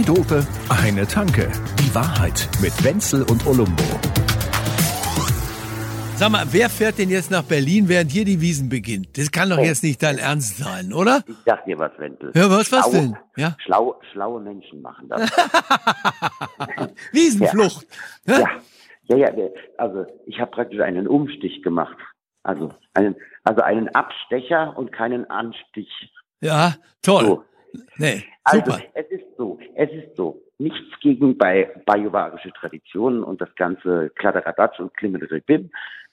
Zwei Dope, eine Tanke. Die Wahrheit mit Wenzel und Olumbo. Sag mal, wer fährt denn jetzt nach Berlin, während hier die Wiesen beginnt? Das kann doch Oh. jetzt nicht dein Ernst sein, oder? Ich sag dir was, Wenzel. Ja, was, was denn? Ja? Schlau, schlaue Menschen machen das. Wiesenflucht. Ja. ja, ja, ja. der- Also ich habe praktisch einen Umstich gemacht. Also einen, also einen Abstecher und keinen Anstich. Ja, toll. So. Nee, Also super. es ist so, es ist so. Nichts gegen bei bajuwarische Traditionen und das ganze Kladderadatsch und Klimmelribim.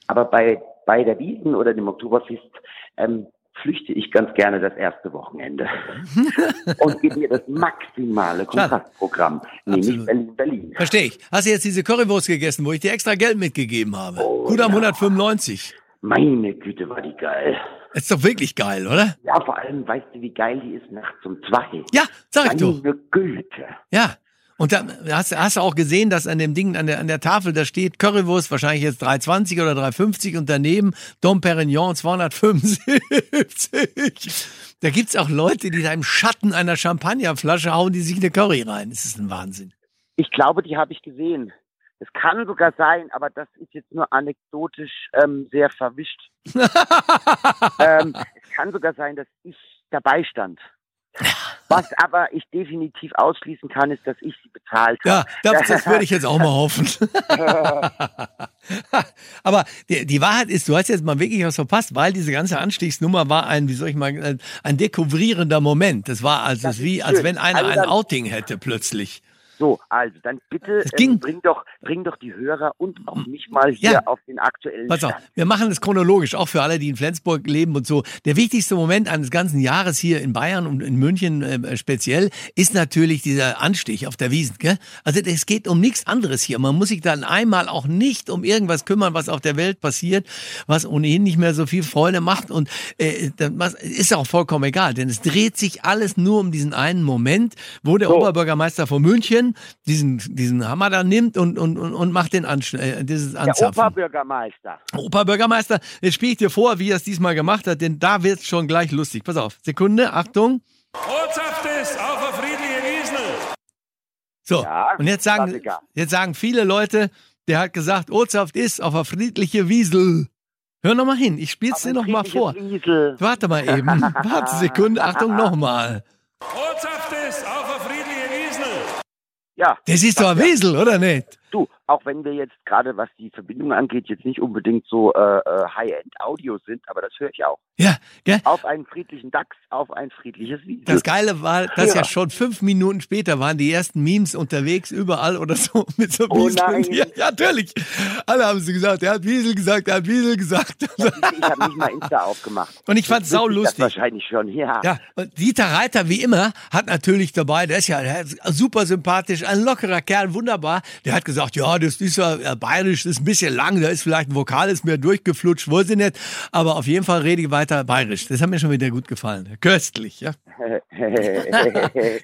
Aber bei, bei der Wiesen oder dem Oktoberfest ähm, flüchte ich ganz gerne das erste Wochenende und gebe mir das maximale. Kontrastprogramm, nämlich. Berlin, Berlin. Verstehe ich. Hast du jetzt diese Currywurst gegessen, wo ich dir extra Geld mitgegeben habe? Oh, Gut am ja. 195. Meine Güte, war die geil. Ist doch wirklich geil, oder? Ja, vor allem weißt du, wie geil die ist nachts um zwei. Ja, sag ich doch. Meine Güte. Ja. Und da hast, hast du auch gesehen, dass an dem Ding, an der, an der Tafel, da steht Currywurst, wahrscheinlich jetzt 320 oder 350 und daneben Dom Perignon 275. Da gibt's auch Leute, die da im Schatten einer Champagnerflasche hauen, die sich eine Curry rein. Das ist ein Wahnsinn. Ich glaube, die habe ich gesehen. Es kann sogar sein, aber das ist jetzt nur anekdotisch ähm, sehr verwischt. ähm, es kann sogar sein, dass ich dabei stand. Was aber ich definitiv ausschließen kann, ist, dass ich sie bezahlt Ja, habe. das, das würde ich jetzt auch mal hoffen. Aber die, die Wahrheit ist, du hast jetzt mal wirklich was verpasst, weil diese ganze Anstiegsnummer war ein, wie soll ich mal, ein- ein dekouvrierender Moment. Das war also Das wie, als wenn einer Also ein Outing hätte plötzlich. So, also dann bitte ähm, bring doch, bring doch die Hörer und auch mich mal hier Ja. auf den aktuellen Pass auf, Stand. wir machen es chronologisch, auch für alle, die in Flensburg leben und so. Der wichtigste Moment eines ganzen Jahres hier in Bayern und in München äh, speziell ist natürlich dieser Anstich auf der Wiesn. Gell? Also es geht um nichts anderes hier. Man muss sich dann einmal auch nicht um irgendwas kümmern, was auf der Welt passiert, was ohnehin nicht mehr so viel Freude macht. Und äh, das ist auch vollkommen egal, denn es dreht sich alles nur um diesen einen Moment, wo der So. Oberbürgermeister von München diesen, diesen Hammer da nimmt und, und, und, und macht den Ansch äh, dieses Der Anzapfen. Oberbürgermeister. Oberbürgermeister, jetzt spiele ich dir vor, wie er es diesmal gemacht hat, denn da wird's schon gleich lustig. Pass auf, Sekunde, Achtung. Ortschaft ist auf eine friedliche Wiesel. So, Ja, und jetzt sagen, jetzt sagen viele Leute, der hat gesagt, Ortschaft ist auf eine friedliche Wiesel. Hör noch mal hin, ich spiel's dir ein noch mal vor. Wiesel. Warte mal eben, warte Sekunde, Achtung nochmal. Ortschaft ist auf eine friedliche Wiesel. Ja. Das ist doch ein Wiesel, oder nicht? Du, auch wenn wir jetzt gerade, was die Verbindung angeht, jetzt nicht unbedingt so äh, äh, High-End-Audio sind, aber das höre ich auch. Ja, gell? Auf einen friedlichen Dachs, auf ein friedliches Wiesel. Das Geile war, dass ja. Ja. schon fünf Minuten später waren die ersten Memes unterwegs, überall oder so, mit so Oh nein. Ja, ja, natürlich. Alle haben sie gesagt, er hat Wiesel gesagt, er hat Wiesel gesagt. ich ich habe nicht mal Insta aufgemacht. Und ich fand's Jetzt sau wüsste ich lustig. Das wahrscheinlich schon, ja. Ja, und Dieter Reiter, wie immer, hat natürlich dabei, der ist ja der ist super sympathisch, ein lockerer Kerl, wunderbar. Der hat gesagt, ja, das ist ja äh, bayerisch, das ist ein bisschen lang, da ist vielleicht ein Vokal, ist mir durchgeflutscht, weiß ich nicht. Aber auf jeden Fall rede ich weiter bayerisch. Das hat mir schon wieder gut gefallen. Köstlich, ja.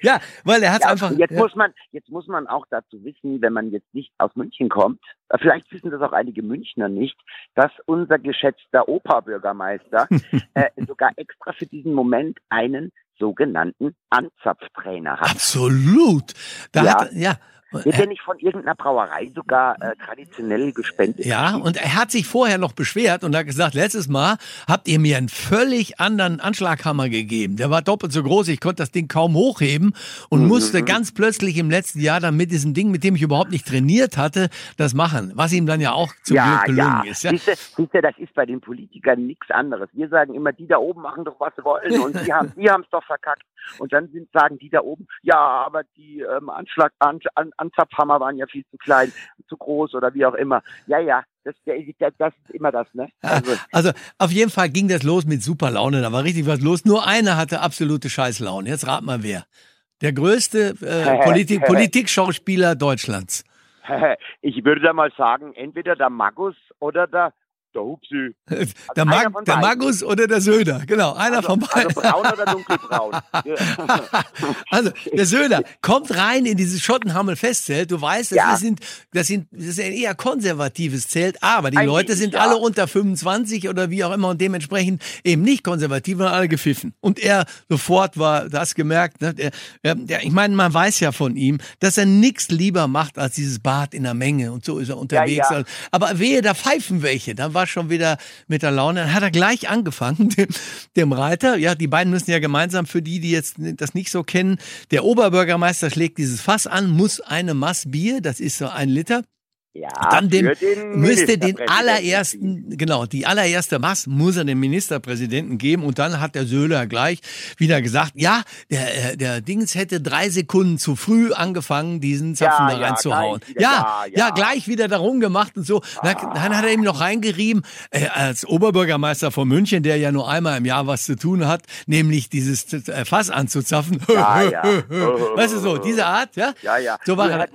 Ja, weil er hat Ja, einfach. jetzt ja. muss man, jetzt muss man auch dazu wissen, wenn man jetzt nicht aus München kommt, äh, vielleicht wissen das auch einige Münchner nicht, dass unser geschätzter Opa-Bürgermeister äh, sogar extra für diesen Moment einen sogenannten Anzapftrainer hat. Absolut. Da Ja. hat, ja. Wird der nicht von irgendeiner Brauerei sogar äh, traditionell gespendet? Ja, und er hat sich vorher noch beschwert und hat gesagt, letztes Mal habt ihr mir einen völlig anderen Anschlaghammer gegeben. Der war doppelt so groß, ich konnte das Ding kaum hochheben und Mhm. musste ganz plötzlich im letzten Jahr dann mit diesem Ding, mit dem ich überhaupt nicht trainiert hatte, das machen. Was ihm dann ja auch zum ja, Glück gelungen ja. ist. Ja. Siehst du, siehst du, das ist bei den Politikern nichts anderes. Wir sagen immer, die da oben machen doch, was sie wollen und die haben die es doch verkackt. Und dann sind, sagen die da oben, ja, aber die ähm, Anschlag, an, an, Anzapfhammer waren ja viel zu klein, zu groß oder wie auch immer. Ja, ja, das, das, das ist immer das, ne? Also, Also auf jeden Fall ging das los mit super Laune, da war richtig was los. Nur einer hatte absolute Scheißlaune. Jetzt rat mal wer. Der größte äh, Politik, Politikschauspieler Deutschlands. ich würde da mal sagen, entweder der Magus oder der der Hupsi. der, Mag, der. Magus oder der Söder, genau, einer Also, von beiden. also braun oder dunkelbraun. Also, der Söder kommt rein in dieses Schottenhammel-Festzelt. Du weißt, das, Ja. sind, das, sind, das ist ein eher konservatives Zelt, aber die Eigentlich, Leute sind ja. alle unter 25 oder wie auch immer und dementsprechend eben nicht konservativ, sondern alle gepfiffen. Und er sofort war das gemerkt. Ne? Der, der, ich meine, man weiß ja von ihm, dass er nichts lieber macht als dieses Bad in der Menge und so ist er unterwegs. ja. Aber wehe, da pfeifen welche. Dann war schon wieder mit der Laune. Dann hat er gleich angefangen, dem, dem Reiter. Ja, die beiden müssen ja gemeinsam, für die, die jetzt das nicht so kennen, der Oberbürgermeister schlägt dieses Fass an, muss eine Maß Bier, das ist so ein Liter, Ja, dann für den müsste den allerersten, genau, die allererste Maß muss er dem Ministerpräsidenten geben und dann hat der Söhler gleich wieder gesagt, ja, der, äh, der Dings hätte drei Sekunden zu früh angefangen, diesen Zapfen Ja, da reinzuhauen. Ja, ja, ja, ja. gleich wieder darum gemacht und so. Dann, dann hat er ihm noch reingerieben, äh, als Oberbürgermeister von München, der ja nur einmal im Jahr was zu tun hat, nämlich dieses äh, Fass anzuzapfen. Ja, ja. Weißt du so, diese Art, ja? Ja, ja. So war er.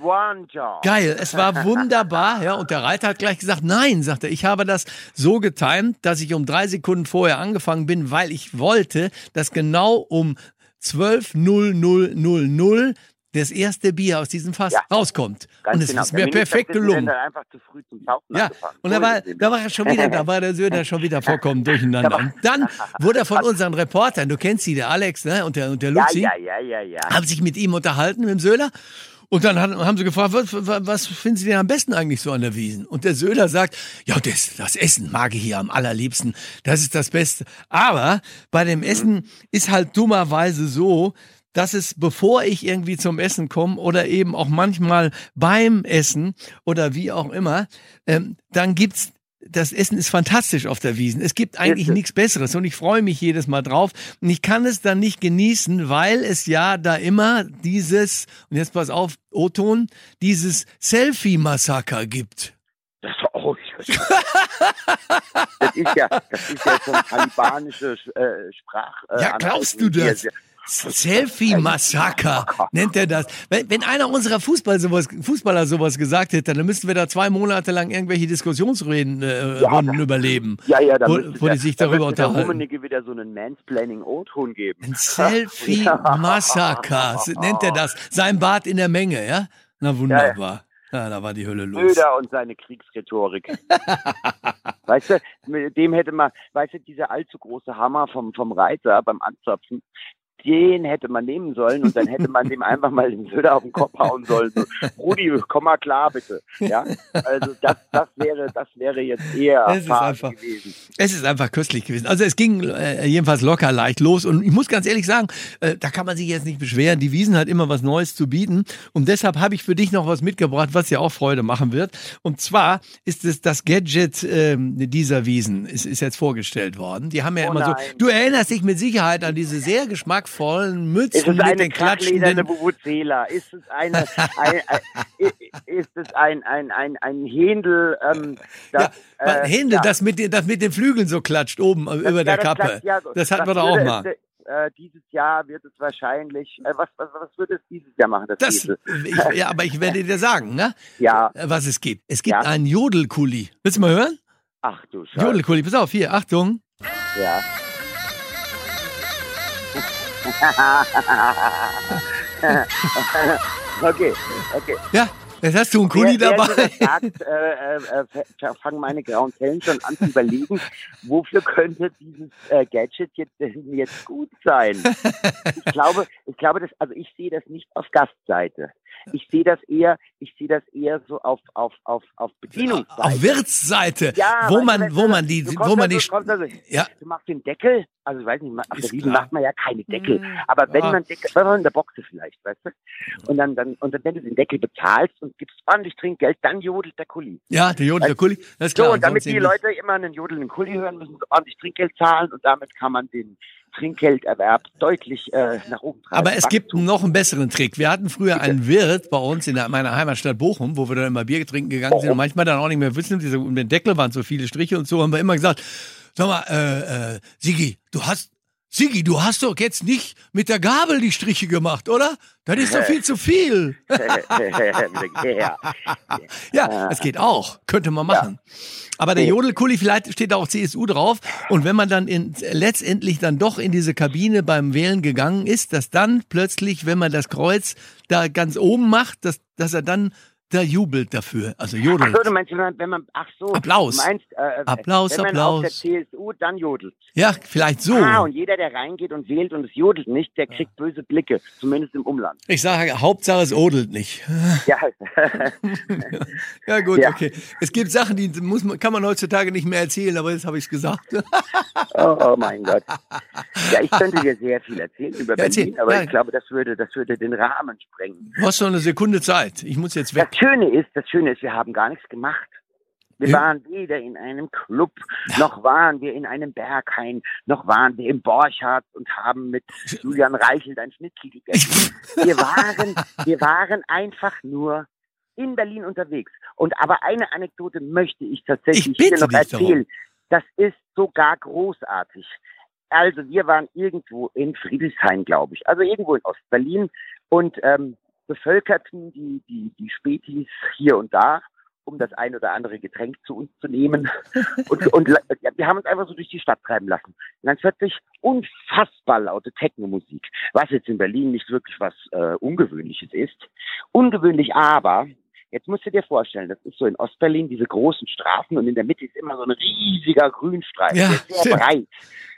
Geil, es war wunderbar, ja. Und der Reiter hat gleich gesagt, nein, sagt er, ich habe das so getimt, dass ich um drei Sekunden vorher angefangen bin, weil ich wollte, dass genau um 12.0000 das erste Bier aus diesem Fass Ja. rauskommt. Ganz und es genau. ist mir perfekt gelungen. einfach zu früh zum Tauchen Ja, angefangen. und da war, da war er schon wieder, da war der Söder schon wieder vollkommen durcheinander. Und dann wurde er von unseren Reportern, du kennst sie, der Alex ne, und der, und der Luzi, ja, ja. haben sich mit ihm unterhalten, mit dem Söder. Und dann haben, sie gefragt, was, was, was finden Sie denn am besten eigentlich so an der Wiesen? Und der Söder sagt, ja, das, das Essen mag ich hier am allerliebsten. Das ist das Beste. Aber bei dem Essen ist halt dummerweise so, dass es, bevor ich irgendwie zum Essen komme oder eben auch manchmal beim Essen oder wie auch immer, ähm, dann gibt's das Essen ist fantastisch auf der Wiesen. Es gibt eigentlich nichts Besseres und ich freue mich jedes Mal drauf. Und ich kann es dann nicht genießen, weil es ja da immer dieses, und jetzt pass auf, O-Ton, dieses Selfie-Massaker gibt. Das, oh, das ist ja, das ist ja so ein talibanische äh, Sprach. Äh, Ja, glaubst du Aneignung hier. Selfie-Massaker nennt er das. Wenn, wenn einer unserer Fußball sowas, Fußballer sowas gesagt hätte, dann müssten wir da zwei Monate lang irgendwelche Diskussionsreden äh, Ja, da- überleben. Ja, ja, da wo, wo der- die sich da darüber der unterhalten. Rummenigge wieder so einen Mansplaining-O-Ton geben. Ein Selfie-Massaker nennt er das. Sein Bad in der Menge, ja? Na wunderbar. Ja, da war die Hölle los. Söder und seine Kriegsrhetorik. weißt du, mit dem hätte man, weißt du, dieser allzu große Hammer vom, vom Reiter beim Anzapfen, den hätte man nehmen sollen und dann hätte man dem einfach mal den Söder auf den Kopf hauen sollen. So, Rudi, komm mal klar, bitte. Ja, also das, das wäre, das wäre jetzt eher Es ist einfach- gewesen. Es ist einfach köstlich gewesen. Also es ging äh, jedenfalls locker leicht los und ich muss ganz ehrlich sagen, äh, da kann man sich jetzt nicht beschweren. Die Wiesen hat immer was Neues zu bieten und deshalb habe ich für dich noch was mitgebracht, was dir auch Freude machen wird. Und zwar ist es das Gadget ähm, dieser Wiesen ist, ist jetzt vorgestellt worden. Die haben ja Oh immer so. nein. Du erinnerst dich mit Sicherheit an diese sehr geschmackvollen Ist Mützen mit den klatschenden. Vuvuzela? Ist es eine, ein, ein, ist es ein, ein, ein, ein Händel, ähm, das, Ja, äh, Händel, ja. das mit den, das mit den Flügeln so klatscht oben äh, über Ja, der das Kappe. klappt, ja, das hatten wir doch auch mal. Äh, dieses Jahr wird es wahrscheinlich, äh, was, was, was wird es dieses Jahr machen? Das, Das, ich, ja, aber ich werde dir sagen, ne? ja, äh, was es gibt. Es gibt Ja. einen Jodelkuli. Willst du mal hören? ach du Scheiße. Jodelkuli, pass auf, hier, Achtung. Ja. okay, okay. Ja, jetzt hast du einen Kuli Wer- dabei. das sagt, äh, äh, äh, fangen meine grauen Zellen schon an zu überlegen, wofür könnte dieses äh, Gadget jetzt, jetzt gut sein? Ich glaube, ich glaube, dass, also ich sehe das nicht auf Gastseite. Ich sehe das eher, ich sehe das eher so auf, auf, auf, auf Bedienungsseite. Auf Wirtsseite, Ja, wo weißt man, du, wo man die, wo man also, die, also, ja, du machst den Deckel, also ich weiß nicht, auf der Wiese klar. macht man ja keine Deckel, Mhm. aber wenn Ja. man Deckel, wenn man in der Boxe vielleicht, weißt du, und dann, dann, und dann, wenn du den Deckel bezahlst und gibst ordentlich Trinkgeld, dann jodelt der Kuli. ja, der Jodel, der Kuli, das ist So, klar. und damit die Leute immer einen jodelnden Kuli hören, müssen sie ordentlich Trinkgeld zahlen und damit kann man den Trinkgelderwerb deutlich äh, nach oben treiben. Aber es gibt noch einen besseren Trick. Wir hatten früher Bitte. einen Wirt bei uns in der, meiner Heimatstadt Bochum, wo wir dann immer Bier trinken gegangen sind Oh. und manchmal dann auch nicht mehr wissen, diese, um den Deckel waren so viele Striche und so, haben wir immer gesagt, sag mal, äh, äh, Sigi, du hast, Sigi, du hast doch jetzt nicht mit der Gabel die Striche gemacht, oder? Das ist doch viel zu viel. ja. Das geht auch. Könnte man machen. Aber der Jodelkuli, vielleicht steht da auch CSU drauf. Und wenn man dann in, letztendlich dann doch in diese Kabine beim Wählen gegangen ist, dass dann plötzlich, wenn man das Kreuz da ganz oben macht, dass, dass er dann da jubelt dafür. Also Ach jodelt. so, du meinst, wenn man, wenn man ach so, Applaus. du meinst, äh, Applaus, wenn man Applaus. auf der CSU dann jodelt. Ja, vielleicht so. Ah, und jeder, der reingeht und wählt und es jodelt nicht, der kriegt böse Blicke, zumindest im Umland. Ich sage, Hauptsache es odelt nicht. Ja, Ja gut, Ja. okay. Es gibt Sachen, die muss man, kann man heutzutage nicht mehr erzählen, aber jetzt habe ich es gesagt. oh, oh mein Gott. Ja, ich könnte dir sehr viel erzählen über Ja, erzähl. Berlin, aber Ja. ich glaube, das würde, das würde den Rahmen sprengen. Du hast noch eine Sekunde Zeit. Ich muss jetzt weg. Schöne ist, das Schöne ist, wir haben gar nichts gemacht. Wir waren weder in einem Club, noch waren wir in einem Berghain, noch waren wir im Borchardt und haben mit Julian Reichelt ein Schnitzel gegessen. Wir waren, wir waren einfach nur in Berlin unterwegs. Und aber eine Anekdote möchte ich tatsächlich Ich hier noch erzählen. Das ist sogar großartig. Also wir waren irgendwo in Friedrichshain, glaube ich, also irgendwo in Ostberlin und ähm, bevölkerten die, die, die Spätis hier und da, um das ein oder andere Getränk zu uns zu nehmen. Und, und ja, wir haben uns einfach so durch die Stadt treiben lassen. Und dann plötzlich unfassbar laute Techno-Musik, was jetzt in Berlin nicht wirklich was äh, Ungewöhnliches ist. Ungewöhnlich aber, jetzt musst du dir vorstellen, das ist so in Ostberlin diese großen Straßen und in der Mitte ist immer so ein riesiger Grünstreifen, Ja, der ist sehr stimmt. breit.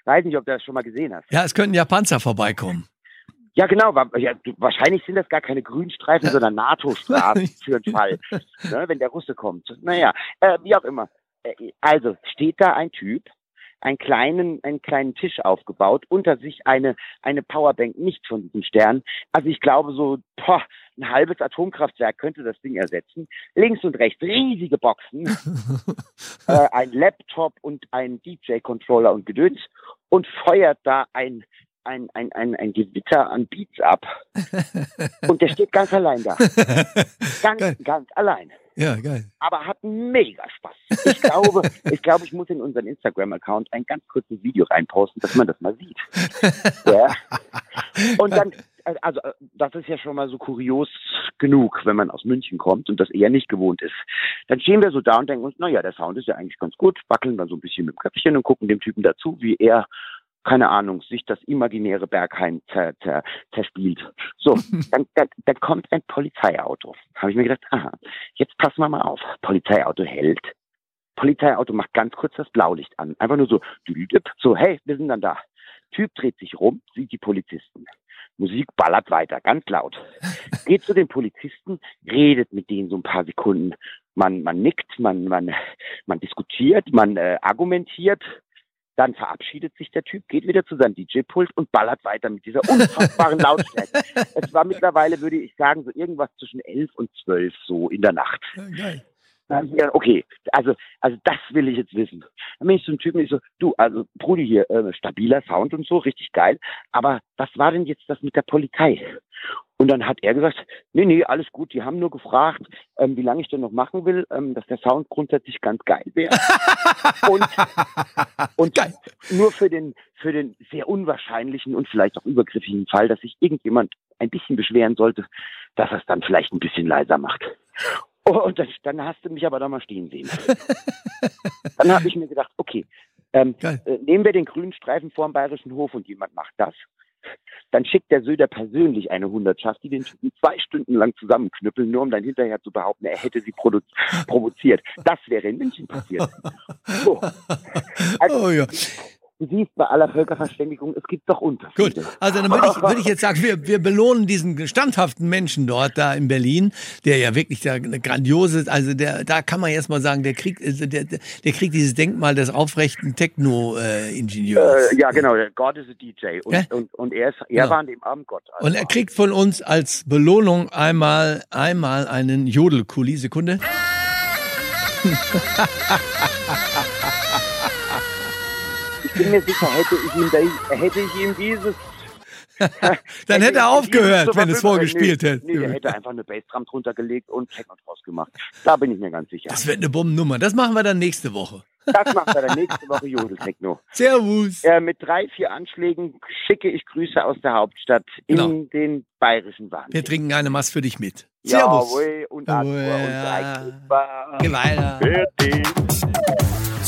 Weiß nicht, ob du das schon mal gesehen hast. Ja, es könnten ja Panzer vorbeikommen. Ja, genau. Ja, du, wahrscheinlich sind das gar keine Grünstreifen, sondern NATO-Straßen für den Fall, ne, wenn der Russe kommt. Naja, äh, wie auch immer. Äh, also steht da ein Typ, einen kleinen, einen kleinen Tisch aufgebaut, unter sich eine, eine Powerbank, nicht von diesem Stern. Also ich glaube so, boah, ein halbes Atomkraftwerk könnte das Ding ersetzen. Links und rechts riesige Boxen, äh, ein Laptop und ein DJ-Controller und Gedöns und feuert da ein, ein, ein, ein, ein Gewitter an Beats ab. Und der steht ganz allein da. Ganz, Geil. ganz allein. Ja, geil. Aber hat mega Spaß. Ich glaube, ich glaube, ich muss in unseren Instagram-Account ein ganz kurzes Video reinposten, dass man das mal sieht. Ja. Und dann, also das ist ja schon mal so kurios genug, wenn man aus München kommt und das eher nicht gewohnt ist. Dann stehen wir so da und denken uns, naja, der Sound ist ja eigentlich ganz gut, wackeln dann so ein bisschen mit dem Köpfchen und gucken dem Typen dazu, wie er keine Ahnung, sich das imaginäre Berghain zer, zer, zerspielt. So, dann, dann, dann kommt ein Polizeiauto. Habe ich mir gedacht, aha, jetzt passen wir mal auf. Polizeiauto hält. Polizeiauto macht ganz kurz das Blaulicht an. Einfach nur so, so, hey, wir sind dann da. Typ dreht sich rum, sieht die Polizisten. Musik ballert weiter, ganz laut. Geht zu den Polizisten, redet mit denen so ein paar Sekunden. Man, man nickt, man, man, man diskutiert, man äh, argumentiert. Dann verabschiedet sich der Typ, geht wieder zu seinem DJ-Pult und ballert weiter mit dieser unfassbaren Lautstärke. es war mittlerweile, würde ich sagen, so irgendwas zwischen elf und zwölf so in der Nacht. Ja, geil. Dann hab ich gedacht, okay, also, also das will ich jetzt wissen. Dann bin ich zum Typen, ich so, du, also Brudi hier, äh, stabiler Sound und so, richtig geil. Aber was war denn jetzt das mit der Polizei? Und dann hat er gesagt, nee, nee, alles gut, die haben nur gefragt, ähm, wie lange ich denn noch machen will, ähm, dass der Sound grundsätzlich ganz geil wäre. und und Geil. nur für den, für den sehr unwahrscheinlichen und vielleicht auch übergriffigen Fall, dass sich irgendjemand ein bisschen beschweren sollte, dass er es dann vielleicht ein bisschen leiser macht. Oh, und das, dann hast du mich aber da mal stehen sehen. dann habe ich mir gedacht, okay, ähm, äh, nehmen wir den grünen Streifen vor dem Bayerischen Hof und jemand macht das. Dann schickt der Söder persönlich eine Hundertschaft, die den Typen zwei Stunden lang zusammenknüppeln, nur um dann hinterher zu behaupten, er hätte sie provoziert. Das wäre in München passiert. So. Also, Oh ja. Du siehst bei aller Völkerverständigung, es gibt doch Unterschiede. Gut, also dann würde ich, würde ich jetzt sagen, wir, wir belohnen diesen standhaften Menschen dort da in Berlin, der ja wirklich da eine grandiose, also der, da kann man jetzt mal sagen, der kriegt, also der, der kriegt dieses Denkmal des aufrechten Techno-Ingenieurs. Äh, ja, genau, der God is a DJ. Und, Ja? und, und er, ist, er Genau. war an dem Abend Gott. Also Und er kriegt von uns als Belohnung einmal, einmal einen Jodelkuli. Sekunde. ich bin mir sicher, hätte ich ihm, da, hätte ich ihm dieses. Dann hätte er aufgehört, wenn es vorgespielt nee, hätte. Nee, der hätte einfach eine Bassdrum drunter gelegt und Techno draus gemacht. Da bin ich mir ganz sicher. Das wird eine Bombennummer. Das machen wir dann nächste Woche. Das macht er dann nächste Woche Jodeltechno. Servus. Äh, mit drei, vier Anschlägen schicke ich Grüße aus der Hauptstadt in Genau. den bayerischen Wahnsinn. Wir trinken eine Maß für dich mit. Servus. Jawohl, und Jawohl. und drei